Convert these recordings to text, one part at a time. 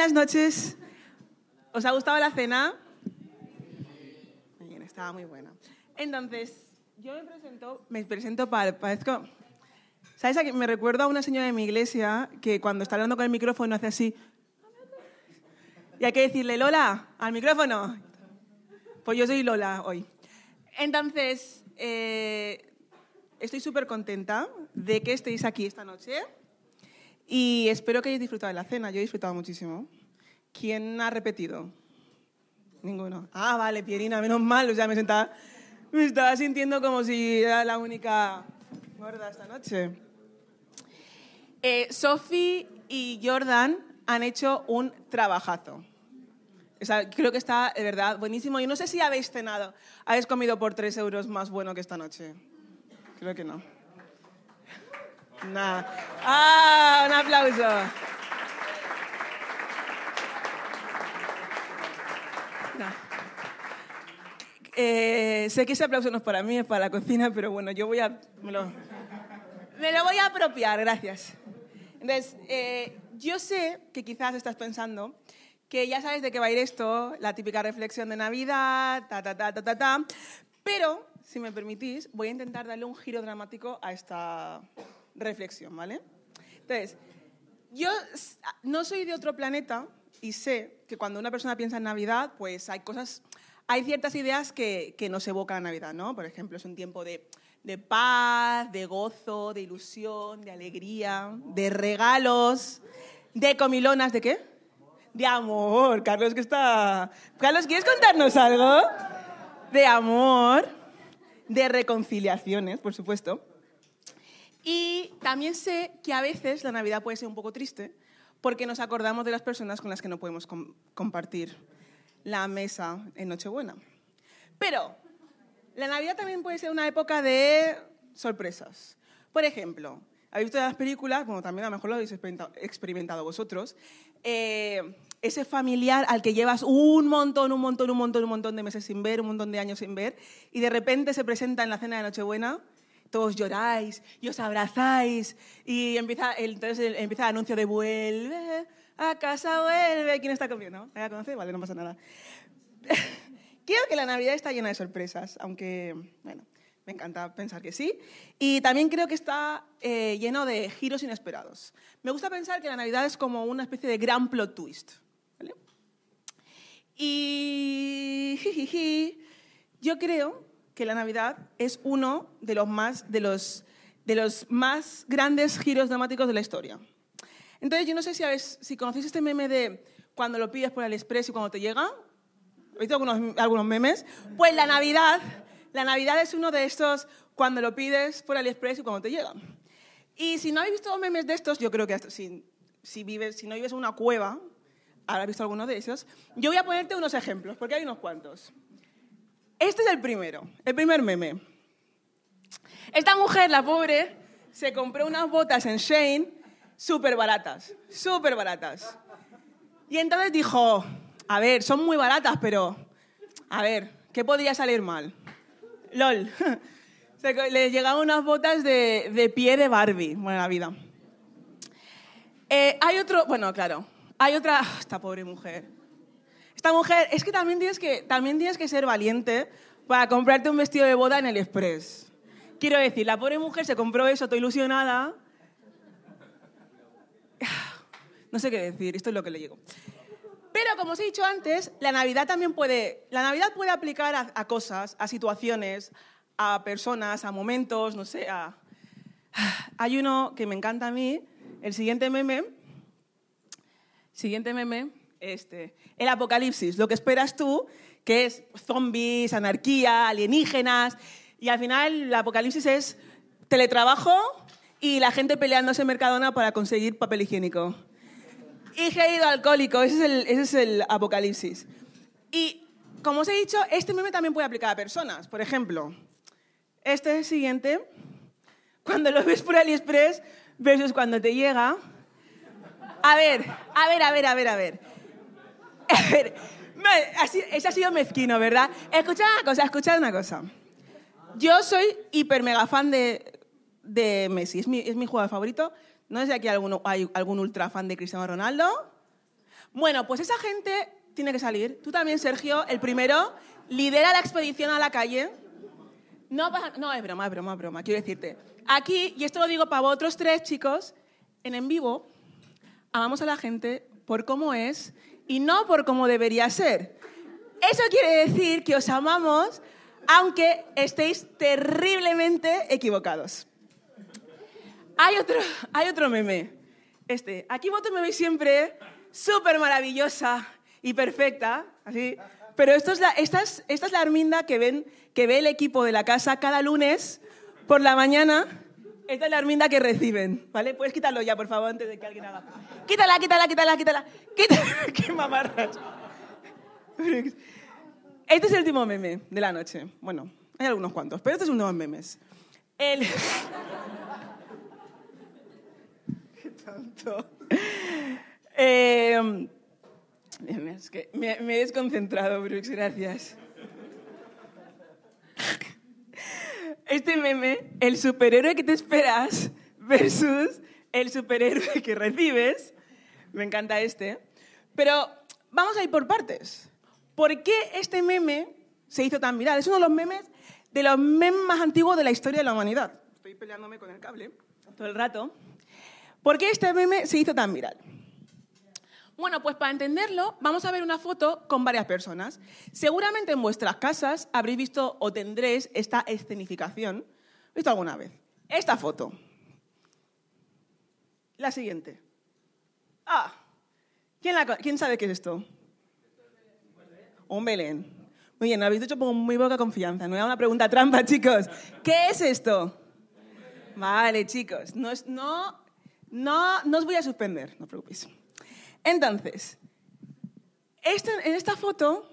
buenas noches. ¿Os ha gustado la cena? Bien, estaba muy buena. Entonces, yo me presento, me presento para, parezco, ¿sabes? a? Me recuerdo a una señora de mi iglesia que cuando está hablando con el micrófono hace así, y hay que decirle, Lola, al micrófono. Pues yo soy Lola hoy. Entonces, eh, estoy súper contenta de que estéis aquí esta noche y espero que hayáis disfrutado de la cena. Yo he disfrutado muchísimo. ¿Quién ha repetido? Ninguno. Ah, vale, Pierina, menos mal. O sea, me, sentaba, me estaba sintiendo como si era la única gorda esta noche. Eh, Sophie y Jordan han hecho un trabajazo. O sea, creo que está, de verdad, buenísimo. Y no sé si habéis cenado, habéis comido por tres euros más bueno que esta noche. Creo que no. Nada. ¡Ah! Un aplauso. Eh, sé que ese aplauso no es para mí, es para la cocina, pero bueno, yo voy a... Me lo, me lo voy a apropiar, gracias. Entonces, eh, yo sé que quizás estás pensando que ya sabes de qué va a ir esto, la típica reflexión de Navidad, ta, ta, ta, ta, ta, ta. Pero, si me permitís, voy a intentar darle un giro dramático a esta reflexión, ¿vale? Entonces, yo no soy de otro planeta y sé que cuando una persona piensa en Navidad, pues hay cosas, hay ciertas ideas que, que nos evocan a Navidad, ¿no? Por ejemplo, es un tiempo de, de paz, de gozo, de ilusión, de alegría, de regalos, de comilonas, ¿de qué? De amor. Carlos, que está... Carlos, ¿quieres contarnos algo? De amor, de reconciliaciones, por supuesto. Y también sé que a veces la Navidad puede ser un poco triste porque nos acordamos de las personas con las que no podemos com compartir la mesa en Nochebuena. Pero la Navidad también puede ser una época de sorpresas. Por ejemplo, habéis visto las películas, bueno, también a lo mejor lo habéis experimentado vosotros, eh, ese familiar al que llevas un montón, un montón, un montón, un montón de meses sin ver, un montón de años sin ver, y de repente se presenta en la cena de Nochebuena todos lloráis y os abrazáis y empieza el, entonces empieza el anuncio de vuelve a casa, vuelve. ¿Quién está comiendo? ¿La conoce? Vale, no pasa nada. Creo que la Navidad está llena de sorpresas, aunque, bueno, me encanta pensar que sí. Y también creo que está eh, lleno de giros inesperados. Me gusta pensar que la Navidad es como una especie de gran plot twist. ¿vale? Y yo creo que la Navidad es uno de los más, de los, de los más grandes giros dramáticos de la historia. Entonces, yo no sé si, si conocéis este meme de cuando lo pides por AliExpress y cuando te llega. ¿Habéis visto algunos, algunos memes? Pues la Navidad, la Navidad es uno de estos cuando lo pides por AliExpress y cuando te llega. Y si no habéis visto memes de estos, yo creo que si, si, vives, si no vives en una cueva, habrás visto alguno de esos. Yo voy a ponerte unos ejemplos, porque hay unos cuantos. Este es el primero, el primer meme. Esta mujer, la pobre, se compró unas botas en Shane súper baratas, súper baratas. Y entonces dijo, a ver, son muy baratas, pero, a ver, ¿qué podría salir mal? LOL. Le llegaban unas botas de, de pie de Barbie. Buena vida. Eh, hay otro, bueno, claro, hay otra, esta pobre mujer. Esta mujer, es que también tienes que, también tienes que ser valiente para comprarte un vestido de boda en el Express. Quiero decir, la pobre mujer se compró eso, toda ilusionada. No sé qué decir, esto es lo que le llegó. Pero como os he dicho antes, la Navidad también puede, la Navidad puede aplicar a, cosas, a situaciones, a personas, a momentos, no sé. Hay uno que me encanta a mí, el siguiente meme, siguiente meme, este, el apocalipsis, lo que esperas tú, que es zombies, anarquía, alienígenas, y al final el apocalipsis es teletrabajo y la gente peleándose en Mercadona para conseguir papel higiénico. Y gelido alcohólico, ese es, el, ese es el apocalipsis. Y como os he dicho, este meme también puede aplicar a personas. Por ejemplo, este siguiente, cuando lo ves por AliExpress versus cuando te llega. A ver, a ver, a ver, a ver, a ver. A ver, ha sido mezquino, ¿verdad? Escuchad una cosa, escuchad una cosa. Yo soy hiper mega fan de, de Messi, es mi, es mi jugador favorito. No sé si aquí alguno, hay algún ultra fan de Cristiano Ronaldo. Bueno, pues esa gente tiene que salir. Tú también, Sergio, el primero, lidera la expedición a la calle. No, no, es broma, es broma, es broma, quiero decirte. Aquí, y esto lo digo para vosotros tres, chicos, en en vivo, amamos a la gente por cómo es y no por cómo debería ser. Eso quiere decir que os amamos aunque estéis terriblemente equivocados. Hay otro, hay otro meme. Este, aquí vosotros me veis siempre súper maravillosa y perfecta, así. Pero esto es la, esta, es, esta es la Arminda que, ven, que ve el equipo de la casa cada lunes por la mañana. Esta es la Arminda que reciben, ¿vale? Puedes quitarlo ya, por favor, antes de que alguien haga. Quítala, quítala, quítala, quítala. Quítala. ¡Qué mamarras! Este es el último meme de la noche. Bueno, hay algunos cuantos, pero este es uno de los memes. El... ¿Qué tanto? Eh, es que me, he desconcentrado, Brooks, gracias. Este meme, el superhéroe que te esperas versus el superhéroe que recibes, me encanta este, pero vamos a ir por partes. ¿Por qué este meme se hizo tan viral? Es uno de los memes de los memes más antiguos de la historia de la humanidad. Estoy peleándome con el cable todo el rato. ¿Por qué este meme se hizo tan viral? Bueno, pues para entenderlo, vamos a ver una foto con varias personas. Seguramente en vuestras casas habréis visto o tendréis esta escenificación. ¿Visto alguna vez? Esta foto. La siguiente. Ah, ¿quién, ¿quién sabe qué es esto? Un Belén. Muy bien, habéis dicho con muy poca confianza. No era una pregunta trampa, chicos. ¿Qué es esto? Vale, chicos. No, no, no, no os voy a suspender, no os preocupéis. Entonces, en esta foto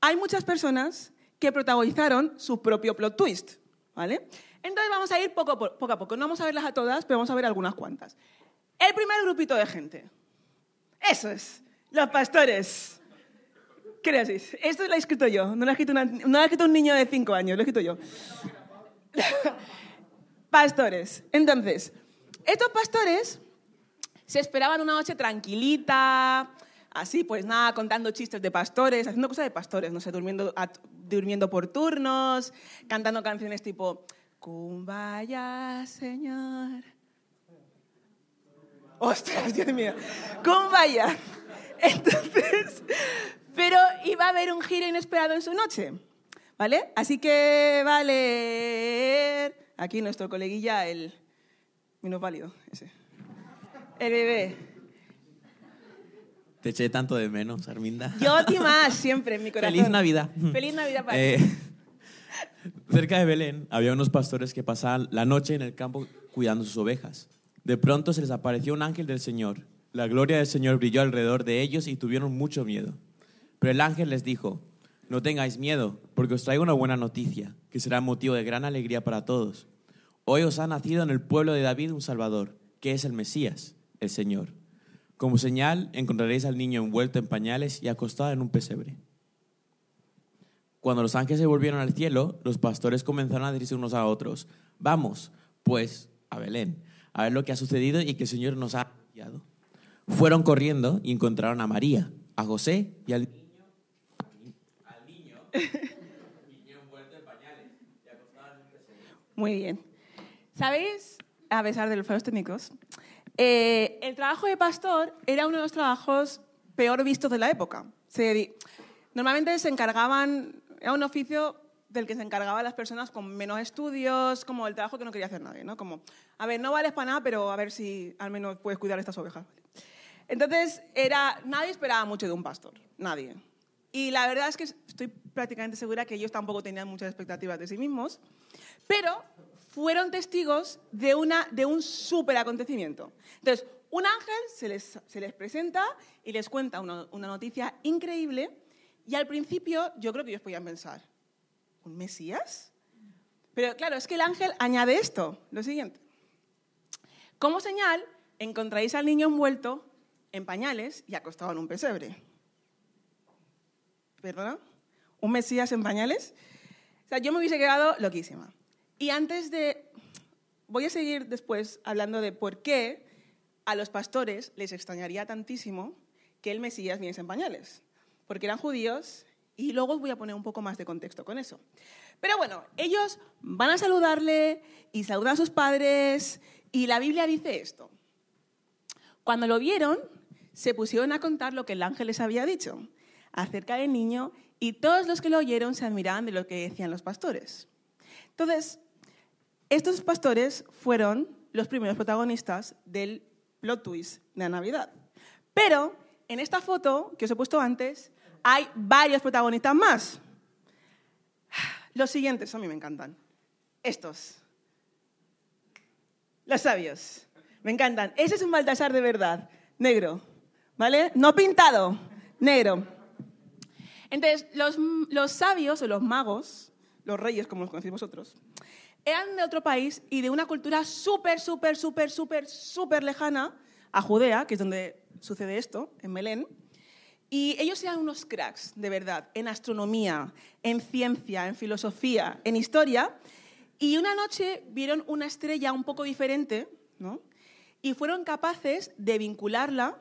hay muchas personas que protagonizaron su propio plot twist. ¿vale? Entonces vamos a ir poco poco, a poco. No vamos a verlas a todas, pero vamos a ver algunas cuantas. El primer grupito de gente. Eso es, los pastores. ¿Qué le? Esto lo he escrito yo, no lo ha escrito, no escrito un niño de 5 años, lo he escrito yo. pastores. Entonces, estos pastores se esperaban una noche tranquilita, así, pues nada, contando chistes de pastores, haciendo cosas de pastores, no sé, durmiendo, por turnos, cantando canciones tipo, Cumbaya, Señor. Ostras, Dios mío. Cumbaya. Entonces, pero iba a haber un giro inesperado en su noche, ¿vale? Así que vale, aquí nuestro coleguilla, el válido, ese. El bebé. Te eché tanto de menos, Arminda. Yo a ti más, siempre, en mi corazón. Feliz Navidad. Feliz Navidad para eh, Cerca de Belén había unos pastores que pasaban la noche en el campo cuidando sus ovejas. De pronto se les apareció un ángel del Señor. La gloria del Señor brilló alrededor de ellos y tuvieron mucho miedo. Pero el ángel les dijo, no tengáis miedo, porque os traigo una buena noticia, que será motivo de gran alegría para todos. Hoy os ha nacido en el pueblo de David un Salvador, que es el Mesías, el Señor. Como señal encontraréis al niño envuelto en pañales y acostado en un pesebre. Cuando los ángeles se volvieron al cielo, los pastores comenzaron a decirse unos a otros, vamos, pues, a Belén, a ver lo que ha sucedido y que el Señor nos ha enviado. Fueron corriendo y encontraron a María, a José y al Muy bien. ¿Sabéis, a pesar de los fallos técnicos, eh, el trabajo de pastor era uno de los trabajos peor vistos de la época. normalmente se encargaban, era un oficio del que se encargaban las personas con menos estudios, como el trabajo que no quería hacer nadie, ¿no? Como, a ver, no vales para nada, pero a ver si al menos puedes cuidar estas ovejas. Entonces, era, nadie esperaba mucho de un pastor, nadie. Y la verdad es que estoy prácticamente segura que ellos tampoco tenían muchas expectativas de sí mismos, pero fueron testigos de, una, de un súper acontecimiento. Entonces, un ángel se les, se les presenta y les cuenta una, una, noticia increíble y al principio yo creo que ellos podían pensar, ¿un Mesías? Pero claro, es que el ángel añade esto, lo siguiente. Como señal, encontraréis al niño envuelto en pañales y acostado en un pesebre. ¿Perdona? ¿Un Mesías en pañales? O sea, yo me hubiese quedado loquísima. Y antes de... Voy a seguir después hablando de por qué a los pastores les extrañaría tantísimo que el Mesías viene en pañales, porque eran judíos y luego os voy a poner un poco más de contexto con eso. Pero bueno, ellos van a saludarle y saludan a sus padres y la Biblia dice esto. Cuando lo vieron, se pusieron a contar lo que el ángel les había dicho acerca del niño y todos los que lo oyeron se admiraban de lo que decían los pastores. Entonces, estos pastores fueron los primeros protagonistas del plot twist de la Navidad. Pero en esta foto que os he puesto antes hay varios protagonistas más. Los siguientes a mí me encantan. Estos. Los sabios. Me encantan. Ese es un Baltasar de verdad. Negro. ¿Vale? No pintado. Negro. Entonces, los, los sabios o los magos, los reyes como los conocéis vosotros, eran de otro país y de una cultura súper, súper, súper, súper, súper lejana a Judea, que es donde sucede esto, en Belén. Y ellos eran unos cracks, de verdad, en astronomía, en ciencia, en filosofía, en historia. Y una noche vieron una estrella un poco diferente, ¿no? Y fueron capaces de vincularla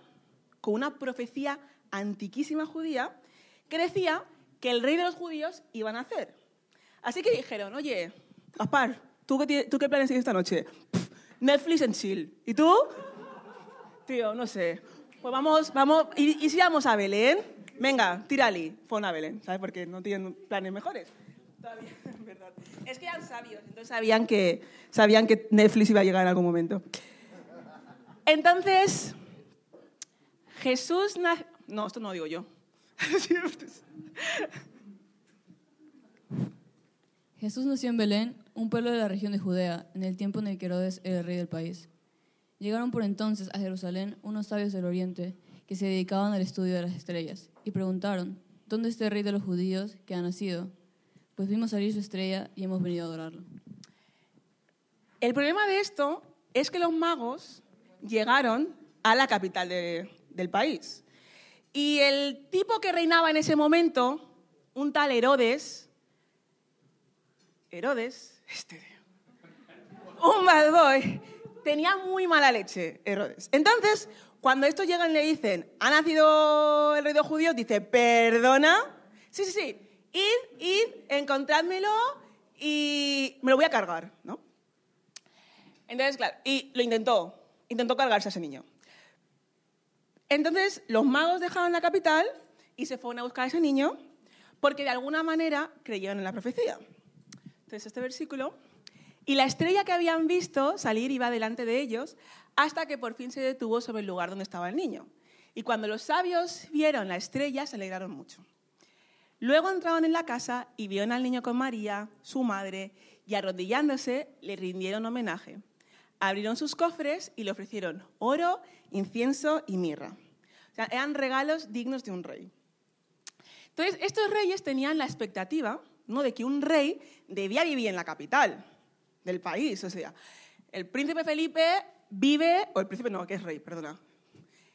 con una profecía antiquísima judía que decía que el rey de los judíos iba a nacer. Así que dijeron, oye, Aspar, ¿tú qué, ¿tú qué planes tienes esta noche? Netflix en chill. ¿Y tú? Tío, no sé. Pues vamos, vamos, ¿y, si vamos a Belén? Venga, tírali, pon a Belén, ¿sabes? Porque no tienen planes mejores. Todavía, verdad. Es que eran sabios, entonces sabían que, sabían que Netflix iba a llegar en algún momento. Entonces, Jesús nació... No, esto no lo digo yo. Jesús nació en Belén, un pueblo de la región de Judea, en el tiempo en el que Herodes era el rey del país. Llegaron por entonces a Jerusalén unos sabios del oriente que se dedicaban al estudio de las estrellas y preguntaron, ¿dónde está el rey de los judíos que ha nacido? Pues vimos salir su estrella y hemos venido a adorarlo. El problema de esto es que los magos llegaron a la capital del país. Y el tipo que reinaba en ese momento, un tal Herodes, Herodes, este, un bad boy, tenía muy mala leche, Herodes. Entonces, cuando estos llegan y le dicen, ha nacido el rey de judíos, dice, perdona, sí, sí, sí, id, id, encontrádmelo y me lo voy a cargar, ¿no? Entonces, claro, y lo intentó, intentó cargarse a ese niño. Entonces, los magos dejaron la capital y se fueron a buscar a ese niño porque de alguna manera creyeron en la profecía. Entonces, este versículo y la estrella que habían visto salir iba delante de ellos hasta que por fin se detuvo sobre el lugar donde estaba el niño. Y cuando los sabios vieron la estrella, se alegraron mucho. Luego entraron en la casa y vieron al niño con María, su madre, y arrodillándose le rindieron homenaje. Abrieron sus cofres y le ofrecieron oro, incienso y mirra. O sea, eran regalos dignos de un rey. Entonces, estos reyes tenían la expectativa ¿no? de que un rey debía vivir en la capital del país. O sea, el príncipe Felipe vive, o el príncipe no, que es rey, perdona.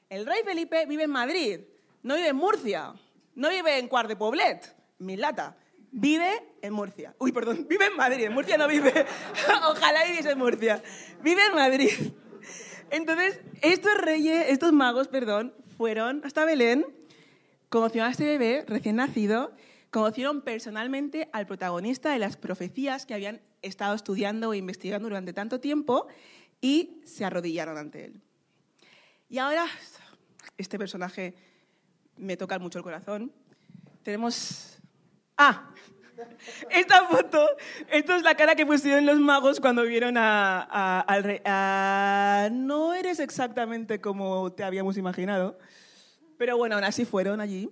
El rey Felipe vive en Madrid, no vive en Murcia, no vive en Cuart de Poblet, Milata. Vive en Murcia. Uy, perdón, vive en Madrid, en Murcia no vive. Ojalá viviese en Murcia. Vive en Madrid. Entonces, estos reyes, estos magos, perdón, fueron hasta Belén, conocieron a este bebé recién nacido, conocieron personalmente al protagonista de las profecías que habían estado estudiando e investigando durante tanto tiempo y se arrodillaron ante él. Y ahora, este personaje me toca mucho el corazón. Tenemos... Ah, esta foto, esto es la cara que pusieron los magos cuando vieron al rey. no eres exactamente como te habíamos imaginado, pero bueno, aún así fueron allí.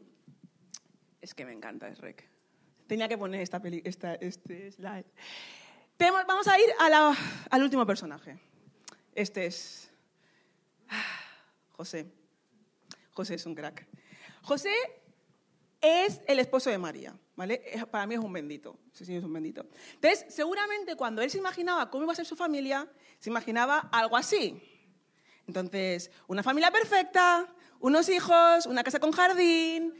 Es que me encanta Shrek. Tenía que poner esta, peli, esta este slide vamos a ir al último personaje. Este es José. José es un crack. José es el esposo de María, ¿vale? Para mí es un bendito, ese señor es un bendito. Entonces, seguramente cuando él se imaginaba cómo iba a ser su familia, se imaginaba algo así. Entonces, una familia perfecta, unos hijos, una casa con jardín,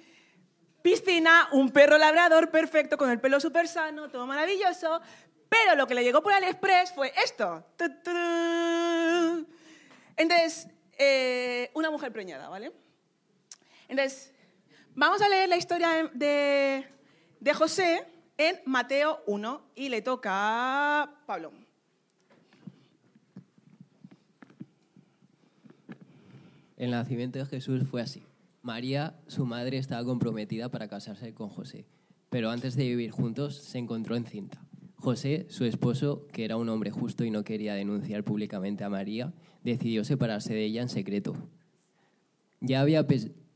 piscina, un perro labrador perfecto con el pelo súper sano, todo maravilloso, pero lo que le llegó por AliExpress fue esto. Entonces, eh, una mujer preñada, ¿vale? Entonces, vamos a leer la historia de, de José en Mateo 1 y le toca a Pablo. El nacimiento de Jesús fue así. María, su madre, estaba comprometida para casarse con José, pero antes de vivir juntos se encontró encinta. José, su esposo, que era un hombre justo y no quería denunciar públicamente a María, decidió separarse de ella en secreto. Ya había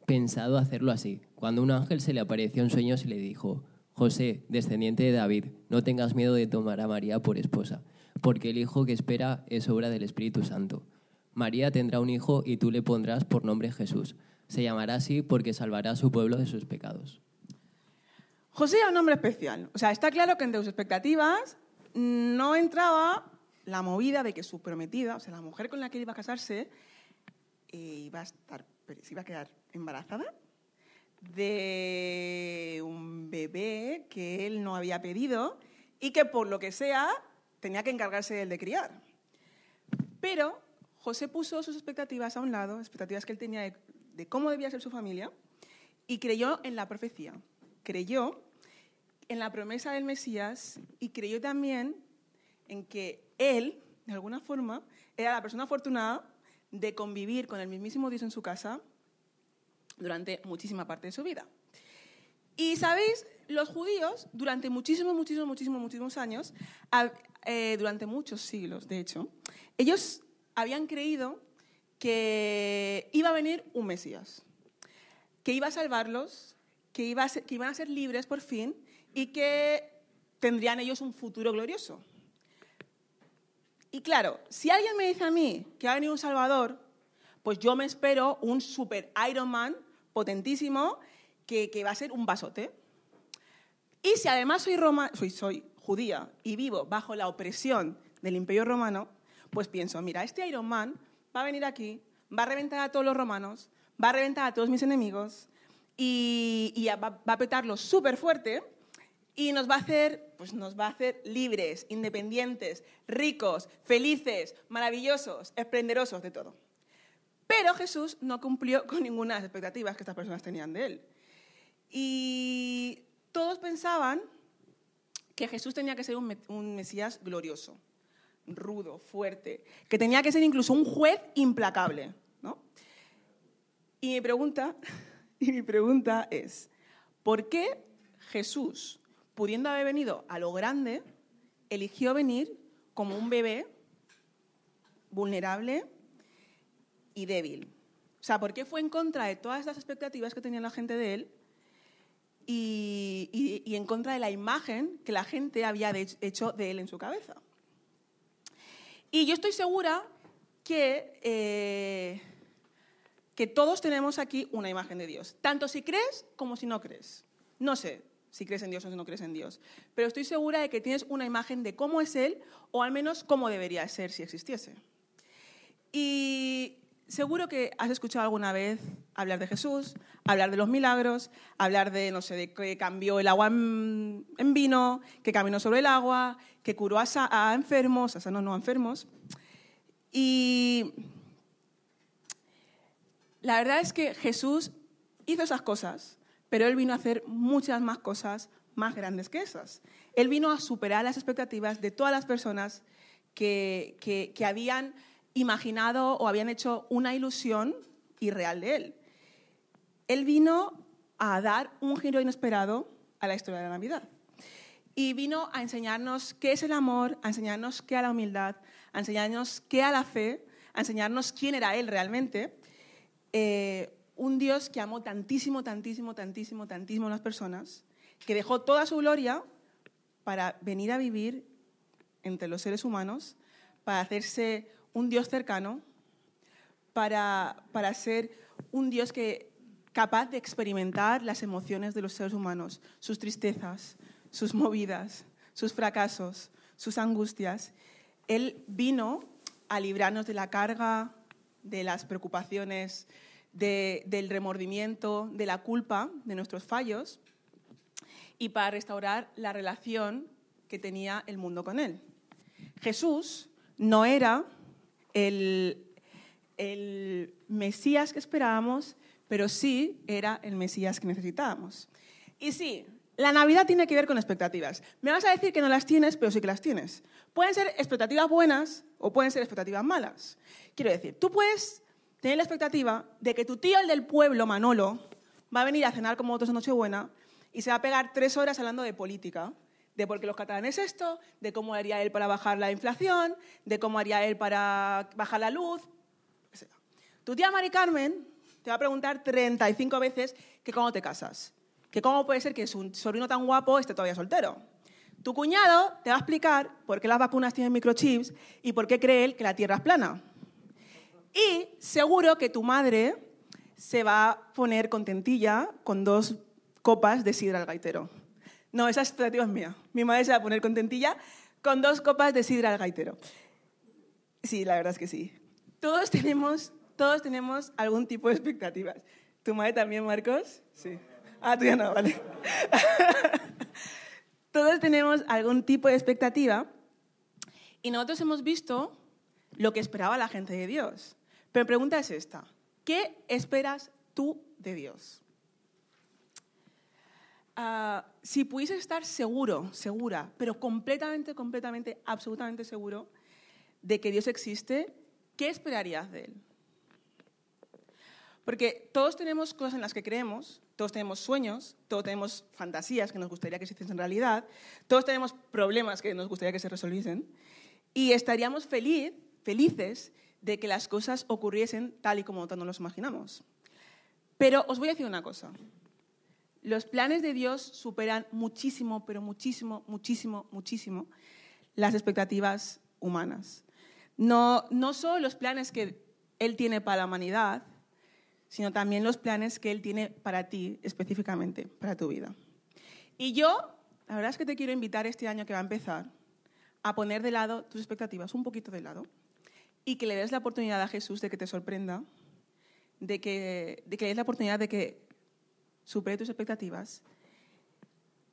pensado hacerlo así, cuando un ángel se le apareció en sueños y le dijo, José, descendiente de David, no tengas miedo de tomar a María por esposa, porque el hijo que espera es obra del Espíritu Santo. María tendrá un hijo y tú le pondrás por nombre Jesús. Se llamará así porque salvará a su pueblo de sus pecados. José era un hombre especial. O sea, está claro que entre sus expectativas no entraba la movida de que su prometida, o sea, la mujer con la que iba a casarse, eh, iba a estar, iba a quedar embarazada de un bebé que él no había pedido y que por lo que sea tenía que encargarse él de criar. Pero José puso sus expectativas a un lado, expectativas que él tenía de, de cómo debía ser su familia, y creyó en la profecía. Creyó en la promesa del Mesías y creyó también en que él, de alguna forma, era la persona afortunada de convivir con el mismísimo Dios en su casa durante muchísima parte de su vida. Y sabéis, los judíos, durante muchísimos, muchísimos, muchísimos, muchísimos años, eh, durante muchos siglos, de hecho, ellos habían creído que iba a venir un Mesías, que iba a salvarlos, que, iba que iban a ser libres por fin y que tendrían ellos un futuro glorioso. Y claro, si alguien me dice a mí que ha venido un Salvador, pues yo me espero un super Iron Man potentísimo que, va a ser un basote. Y si además soy, Roma, soy, soy judía y vivo bajo la opresión del Imperio Romano, pues pienso, mira, este Iron Man va a venir aquí, va a reventar a todos los romanos, va a reventar a todos mis enemigos y, va, a petarlo súper fuerte y nos va a hacer, pues nos va a hacer libres, independientes, ricos, felices, maravillosos, esplenderosos de todo. Pero Jesús no cumplió con ninguna de las expectativas que estas personas tenían de él. Y todos pensaban que Jesús tenía que ser un Mesías glorioso, rudo, fuerte, que tenía que ser incluso un juez implacable. ¿no? Y mi pregunta, y mi pregunta es, ¿por qué Jesús pudiendo haber venido a lo grande, eligió venir como un bebé vulnerable y débil. O sea, ¿por qué fue en contra de todas las expectativas que tenía la gente de él y, en contra de la imagen que la gente había hecho de él en su cabeza? Y yo estoy segura que, eh, que todos tenemos aquí una imagen de Dios, tanto si crees como si no crees. No sé, si crees en Dios o si no crees en Dios. Pero estoy segura de que tienes una imagen de cómo es Él, o al menos cómo debería ser si existiese. Y seguro que has escuchado alguna vez hablar de Jesús, hablar de los milagros, hablar de, no sé, de que cambió el agua en, vino, que caminó sobre el agua, que curó a, enfermos, a sanos no enfermos. Y la verdad es que Jesús hizo esas cosas pero él vino a hacer muchas más cosas más grandes que esas. Él vino a superar las expectativas de todas las personas que, que, habían imaginado o habían hecho una ilusión irreal de él. Él vino a dar un giro inesperado a la historia de la Navidad. Y vino a enseñarnos qué es el amor, a enseñarnos qué a la humildad, a enseñarnos qué a la fe, a enseñarnos quién era Él realmente. Eh, un Dios que amó tantísimo, tantísimo, tantísimo, tantísimo a las personas, que dejó toda su gloria para venir a vivir entre los seres humanos, para hacerse un Dios cercano, para, para ser un Dios que capaz de experimentar las emociones de los seres humanos, sus tristezas, sus movidas, sus fracasos, sus angustias. Él vino a librarnos de la carga, de las preocupaciones, del remordimiento, de la culpa, de nuestros fallos, y para restaurar la relación que tenía el mundo con Él. Jesús no era el, el Mesías que esperábamos, pero sí era el Mesías que necesitábamos. Y sí, la Navidad tiene que ver con expectativas. Me vas a decir que no las tienes, pero sí que las tienes. Pueden ser expectativas buenas o pueden ser expectativas malas. Quiero decir, tú puedes tener la expectativa de que tu tío, el del pueblo, Manolo, va a venir a cenar como otros en Nochebuena y se va a pegar tres horas hablando de política, de por qué los catalanes esto, de cómo haría él para bajar la inflación, de cómo haría él para bajar la luz. Tu tía Mari Carmen te va a preguntar 35 veces que cómo te casas, que cómo puede ser que su sobrino tan guapo esté todavía soltero. Tu cuñado te va a explicar por qué las vacunas tienen microchips y por qué cree él que la Tierra es plana. Y seguro que tu madre se va a poner contentilla con dos copas de sidra al gaitero. No, esa expectativa es mía. Mi madre se va a poner contentilla con dos copas de sidra al gaitero. Sí, la verdad es que sí. Todos tenemos, todos tenemos algún tipo de expectativas. ¿Tu madre también, Marcos? Sí. Ah, tú ya no, vale. todos tenemos algún tipo de expectativa y nosotros hemos visto lo que esperaba la gente de Dios. Pero mi pregunta es esta. ¿Qué esperas tú de Dios? Ah, si pudieses estar seguro, segura, pero completamente, completamente, absolutamente seguro de que Dios existe, ¿qué esperarías de Él? Porque todos tenemos cosas en las que creemos, todos tenemos sueños, todos tenemos fantasías que nos gustaría que se hiciesen realidad, todos tenemos problemas que nos gustaría que se resolviesen, y estaríamos feliz, felices de que las cosas ocurriesen tal y como nos los imaginamos. Pero os voy a decir una cosa. Los planes de Dios superan muchísimo, pero muchísimo, muchísimo, muchísimo las expectativas humanas. No, no solo los planes que Él tiene para la humanidad, sino también los planes que Él tiene para ti específicamente, para tu vida. Y yo, la verdad es que te quiero invitar este año que va a empezar a poner de lado tus expectativas, un poquito de lado, y que le des la oportunidad a Jesús de que te sorprenda, de que, de que le des la oportunidad de que supere tus expectativas,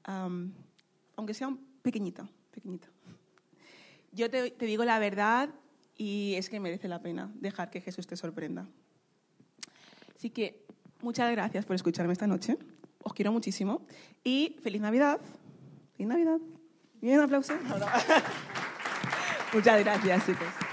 aunque sea un pequeñito, pequeñito. Yo te digo la verdad y es que merece la pena dejar que Jesús te sorprenda. Así que muchas gracias por escucharme esta noche. Os quiero muchísimo y feliz Navidad. Feliz Navidad. Bien, un aplauso. Muchas gracias, chicos.